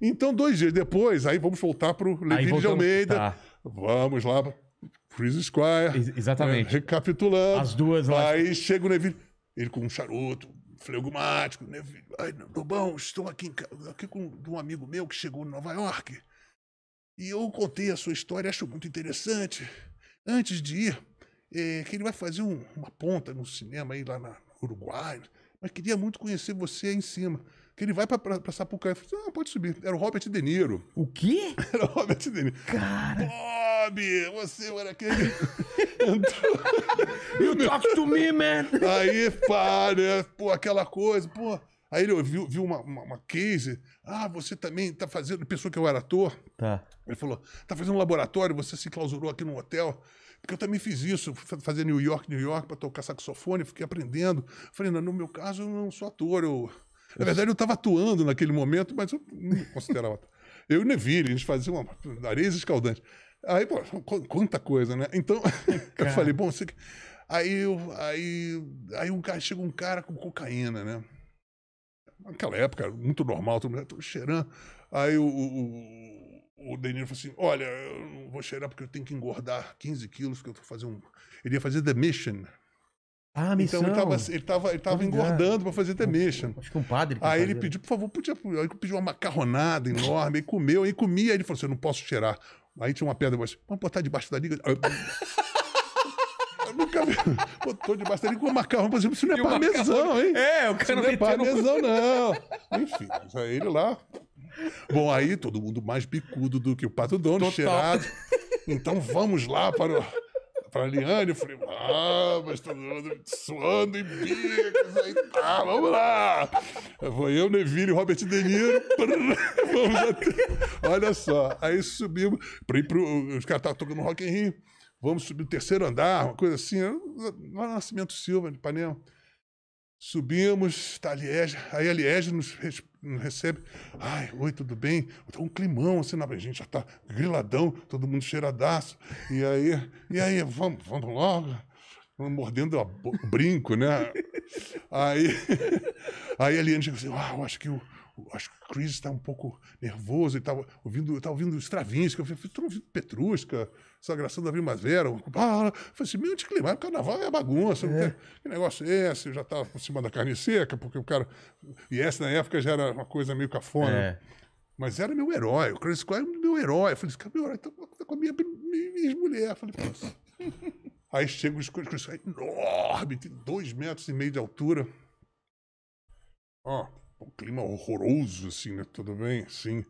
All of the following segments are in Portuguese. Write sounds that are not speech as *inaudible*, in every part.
Então, dois dias depois, aí vamos voltar pro Aí Levine de Almeida. tá. Vamos lá, Chris Squire. Ex- exatamente. É, recapitulando. As duas lá. Aí chega o Neville, ele com um charuto, flegmático. Neville, ai, Lobão, estou aqui, em aqui com um amigo meu que chegou em Nova York. E eu contei a sua história, acho muito interessante. Antes de ir, eh, que ele vai fazer um- uma ponta no cinema aí lá na no Uruguai, mas queria muito conhecer você aí em cima. Que ele vai para Sapucaí. Eu falei, ah, pode subir. Era o Robert De Niro. O quê? *laughs* Era o Robert De Niro. Cara. Bob, você era aquele. *laughs* Entrou. You talk to me, man. *laughs* Aí, pá, né? Pô, aquela coisa, pô. Aí ele viu, viu uma, uma, uma case. Ah, você também tá fazendo. Pensou que eu era ator. Tá. Ele falou: tá fazendo um laboratório, você se clausurou aqui no hotel. Porque eu também fiz isso, fazer New York, New York, para tocar saxofone, fiquei aprendendo. Falei, não, no meu caso, eu não sou ator. Eu... Na verdade, eu estava atuando naquele momento, mas eu não me considerava. Eu e Neville, a gente fazia uma nariz escaldante. Aí, pô, qu- quanta coisa, né? Então, *laughs* eu falei, bom, você... aí, eu, aí, aí um cara, chega um cara com cocaína, né? Naquela época, muito normal, todo mundo cheirando. Aí o, o, o Deniro falou assim: Olha, eu não vou cheirar porque eu tenho que engordar 15 quilos, que eu tô fazendo um. Ele ia fazer The Mission. Ah, missão. Então ele tava, ele tava, ele tava engordando para fazer The Mission. Acho que um padre. Aí ele pediu, por favor, podia. Aí ele pediu uma macarronada enorme, aí comeu, aí comia, aí ele falou assim: Eu não posso cheirar. Aí tinha uma pedra, mas vamos botar debaixo da liga. Eu- *laughs* Eu nunca vi. Botou debaixo da liga com macarrão, por exemplo, isso não é E parmesão, hein? É, o cara não é parmesão, não. Enfim, mas aí ele lá. Bom, aí todo mundo mais bicudo do que o Pato Dono, Total. cheirado. Então vamos lá para o. Para a Liane, eu falei, ah, mas todo mundo suando em bicos, aí tá, vamos lá. Foi eu, Neville, Robert De Niro, vamos até, olha só, aí subimos, para ir pro, os caras estavam tocando Rock in Rio, vamos subir o terceiro andar, uma coisa assim, lá no Nascimento Silva, de Ipanema. Subimos, tá a Liege, aí a Liege nos, recebe. Ai, oi, tudo bem? Tá um climão assim, na gente já tá griladão, todo mundo cheiradaço. E aí, e aí, vamos, vamos logo. Mordendo o brinco, né? Aí, *laughs* aí a Eliane chega assim, ah, eu acho que o, acho que o Chris está um pouco nervoso, ele estava ouvindo, tava ouvindo Stravinsky, eu falei, estou ouvindo Petrusca, Sagração da Primavera. Ah, eu falei assim, meu anticlimático, carnaval é bagunça, tem- que negócio é esse? Eu já estava por cima da carne seca, porque o cara... E essa na época já era uma coisa meio cafona. É. Mas era meu herói, o Chris Squire era meu herói. Eu falei, cara é meu herói, tá, tá com a minha, minha, ex-mulher. Eu falei, nossa. Aí chega o Chris Chris Squire enorme, tem dois metros e meio de altura. Ó, um clima horroroso, assim, né? Tudo bem? Assim.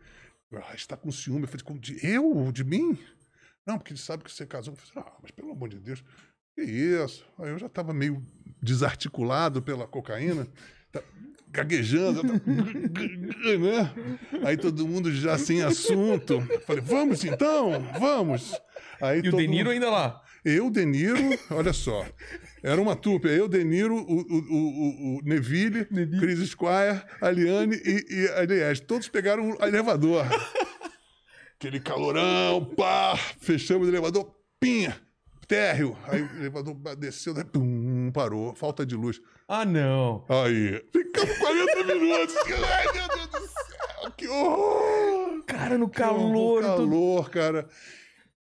Ah, está com ciúme. Eu falei, como de eu? De mim? Não, porque ele sabe que você casou. Eu falei, ah, mas pelo amor de Deus, que isso? Aí eu já estava meio desarticulado pela cocaína, tá gaguejando, tá- *laughs* né? Aí todo mundo já sem assunto. Eu Falei, vamos então, vamos. Aí E o De Niro mundo- ainda lá. Eu, Deniro, olha só. Era uma trupe. Eu, Deniro, o, o, o, o Neville, Chris Squire, a Liane e, e a Liege. Todos pegaram o elevador. *laughs* Aquele calorão, pá, fechamos o elevador, pinha, térreo. Aí o elevador desceu, daí, pum, parou, falta de luz. Ah, não. Aí, ficamos 40 minutos. Ai, meu Deus do céu, que horror! Cara, no Que calor. todo- calor, cara.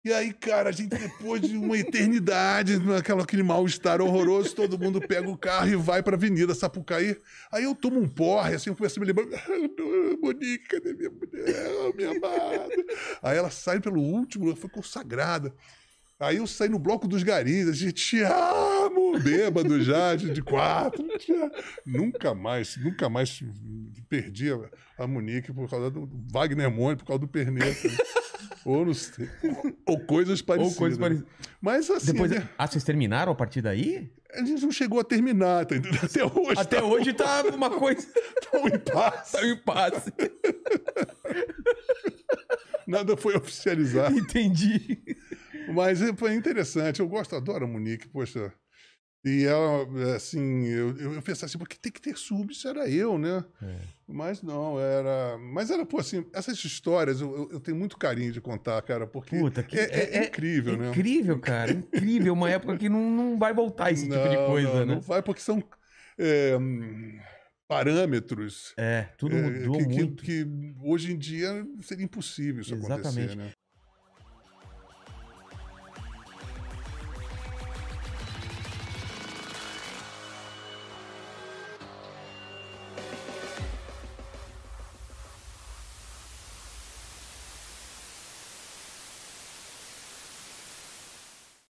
E aí, cara, a gente, depois de uma eternidade, naquela, aquele mal-estar horroroso, todo mundo pega o carro e vai pra Avenida Sapucaí. Aí eu tomo um porre, assim, eu começo a me lembrar. Monique, cadê minha mulher? Minha amada. Aí ela sai pelo último, foi consagrada. Aí eu saí no bloco dos garis, a gente te amo, bêbado já, de, de quatro. Nunca mais, nunca mais perdi a, a Monique por causa do, Wagner Monte, por causa do Perneta. ou não sei. Ou coisas parecidas. coisas parecidas. Mas assim, Depois... né, Ah, vocês terminaram a partir daí? a gente não chegou a terminar, tá entendendo? Até hoje. Até tá hoje tá uma coisa. um impasse. Tá um impasse. Nada foi oficializado. Entendi. Mas é, foi interessante. Eu gosto, adoro a Monique, poxa. E ela, assim, eu, eu, eu pensava assim, porque tem que ter sub, isso era eu, né? Mas não, era. Mas era, pô, assim, essas histórias eu, eu- eu tenho muito carinho de contar, cara, porque Puta, que é, é incrível, né? Incrível, cara. Incrível. Uma época que não, não vai voltar esse tipo de Não, coisa, não, né? Não vai, porque são. é, hum, parâmetros É, tudo é, mudou que, que- muito. que hoje em dia seria impossível isso acontecer, Exatamente. né?